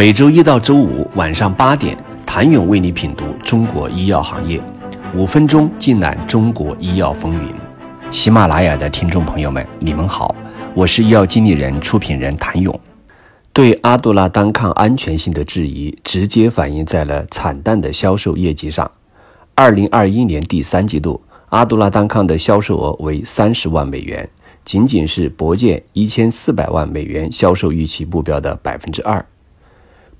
每周一到周五晚上八点，谭勇为你品读中国医药行业，五分钟尽览中国医药风云。喜马拉雅的听众朋友们，你们好，我是医药经理人、出品人谭勇。对阿杜拉单抗安全性的质疑，直接反映在了惨淡的销售业绩上。二零二一年第三季度，阿杜拉单抗的销售额为三十万美元，仅仅是博健一千四百万美元销售预期目标的百分之二。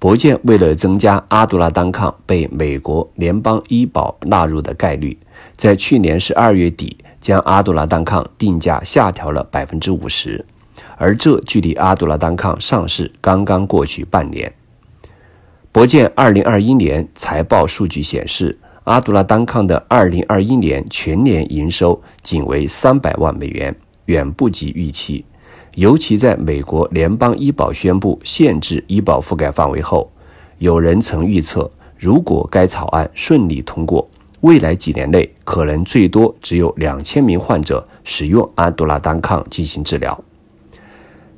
博健为了增加阿杜拉单抗被美国联邦医保纳入的概率，在去年十二月底将阿杜拉单抗定价下调了百分之五十，而这距离阿杜拉单抗上市刚刚过去半年。博健二零二一年财报数据显示，阿杜拉单抗的二零二一年全年营收仅为三百万美元，远不及预期。尤其在美国联邦医保宣布限制医保覆盖范围后，有人曾预测，如果该草案顺利通过，未来几年内可能最多只有两千名患者使用阿杜拉单抗进行治疗。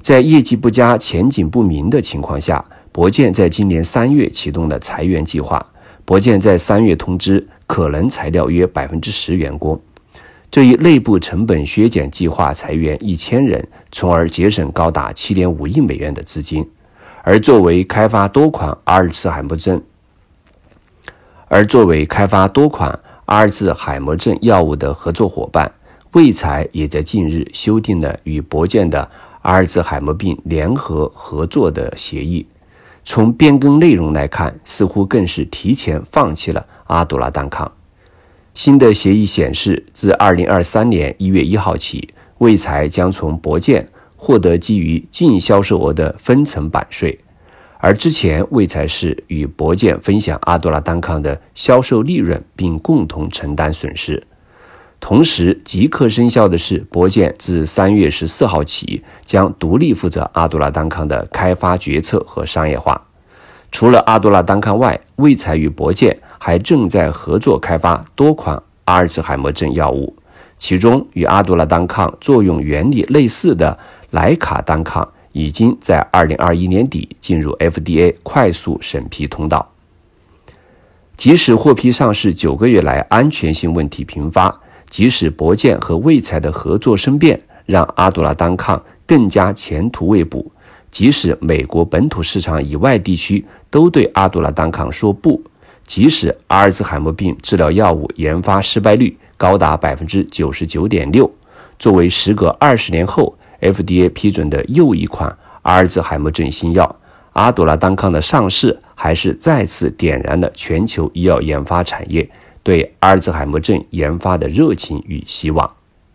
在业绩不佳、前景不明的情况下，博健在今年三月启动了裁员计划。博健在三月通知，可能裁掉约百分之十员工。这一内部成本削减计划裁员一千人，从而节省高达七点五亿美元的资金。而作为开发多款阿尔茨海默症，而作为开发多款阿尔茨海默症药物的合作伙伴，卫财也在近日修订了与博健的阿尔茨海默病联合合作的协议。从变更内容来看，似乎更是提前放弃了阿杜拉单抗。新的协议显示，自二零二三年一月一号起，卫财将从博健获得基于净销售额的分成版税，而之前卫财是与博健分享阿杜拉单抗的销售利润，并共同承担损失。同时，即刻生效的是，博健自三月十四号起将独立负责阿杜拉单抗的开发决策和商业化。除了阿杜拉单抗外，卫财与博健还正在合作开发多款阿尔茨海默症药物，其中与阿杜拉单抗作用原理类似的莱卡单抗已经在二零二一年底进入 FDA 快速审批通道。即使获批上市九个月来安全性问题频发，即使博健和卫财的合作生变让阿杜拉单抗更加前途未卜。即使美国本土市场以外地区都对阿杜拉单抗说不，即使阿尔兹海默病治疗药物研发失败率高达百分之九十九点六，作为时隔二十年后 FDA 批准的又一款阿尔兹海默症新药，阿杜拉单抗的上市还是再次点燃了全球医药研发产业对阿尔兹海默症研发的热情与希望。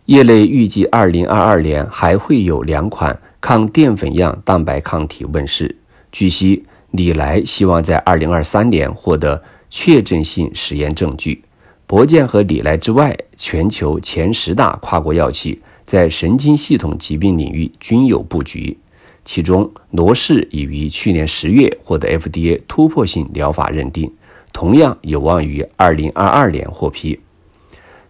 业内预计，二零二二年还会有两款抗淀粉样蛋白抗体问世。据悉，李来希望在二零二三年获得确证性实验证据。博健和李来之外，全球前十大跨国药企在神经系统疾病领域均有布局，其中罗氏已于去年十月获得 FDA 突破性疗法认定，同样有望于二零二二年获批。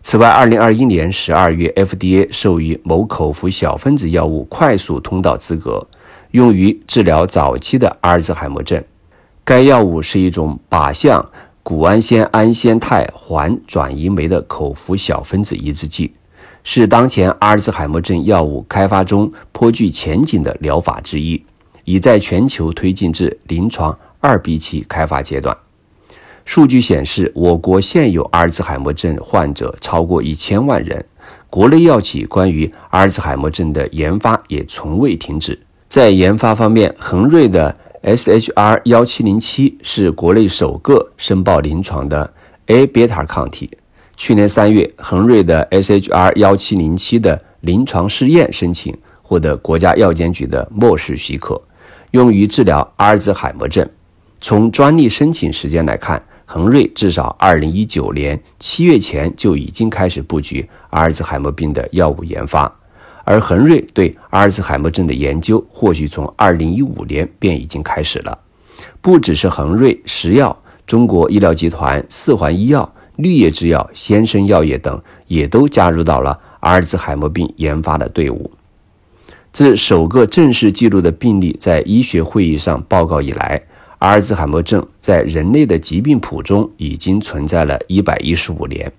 此外，二零二一年十二月，FDA 授予某口服小分子药物快速通道资格，用于治疗早期的阿尔兹海默症。该药物是一种靶向谷氨酰胺酰肽环转移酶的口服小分子抑制剂，是当前阿尔兹海默症药物开发中颇具前景的疗法之一，已在全球推进至临床二 B 期开发阶段。数据显示，我国现有阿尔兹海默症患者超过一千万人。国内药企关于阿尔兹海默症的研发也从未停止。在研发方面，恒瑞的 SHR 幺七零七是国内首个申报临床的 A 贝塔抗体。去年三月，恒瑞的 SHR 幺七零七的临床试验申请获得国家药监局的漠视许可，用于治疗阿尔兹海默症。从专利申请时间来看，恒瑞至少二零一九年七月前就已经开始布局阿尔兹海默病的药物研发，而恒瑞对阿尔兹海默症的研究或许从二零一五年便已经开始了。不只是恒瑞、石药、中国医疗集团、四环医药、绿叶制药、先生药业等也都加入到了阿尔兹海默病研发的队伍。自首个正式记录的病例在医学会议上报告以来，阿尔兹海默症在人类的疾病谱中已经存在了一百一十五年。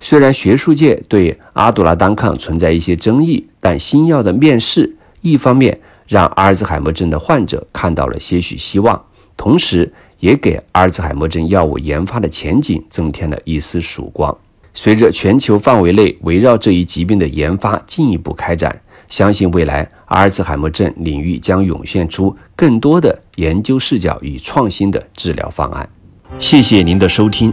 虽然学术界对阿杜拉单抗存在一些争议，但新药的面世一方面让阿尔兹海默症的患者看到了些许希望，同时也给阿尔兹海默症药物研发的前景增添了一丝曙光。随着全球范围内围绕这一疾病的研发进一步开展，相信未来阿尔兹海默症领域将涌现出更多的研究视角与创新的治疗方案。谢谢您的收听。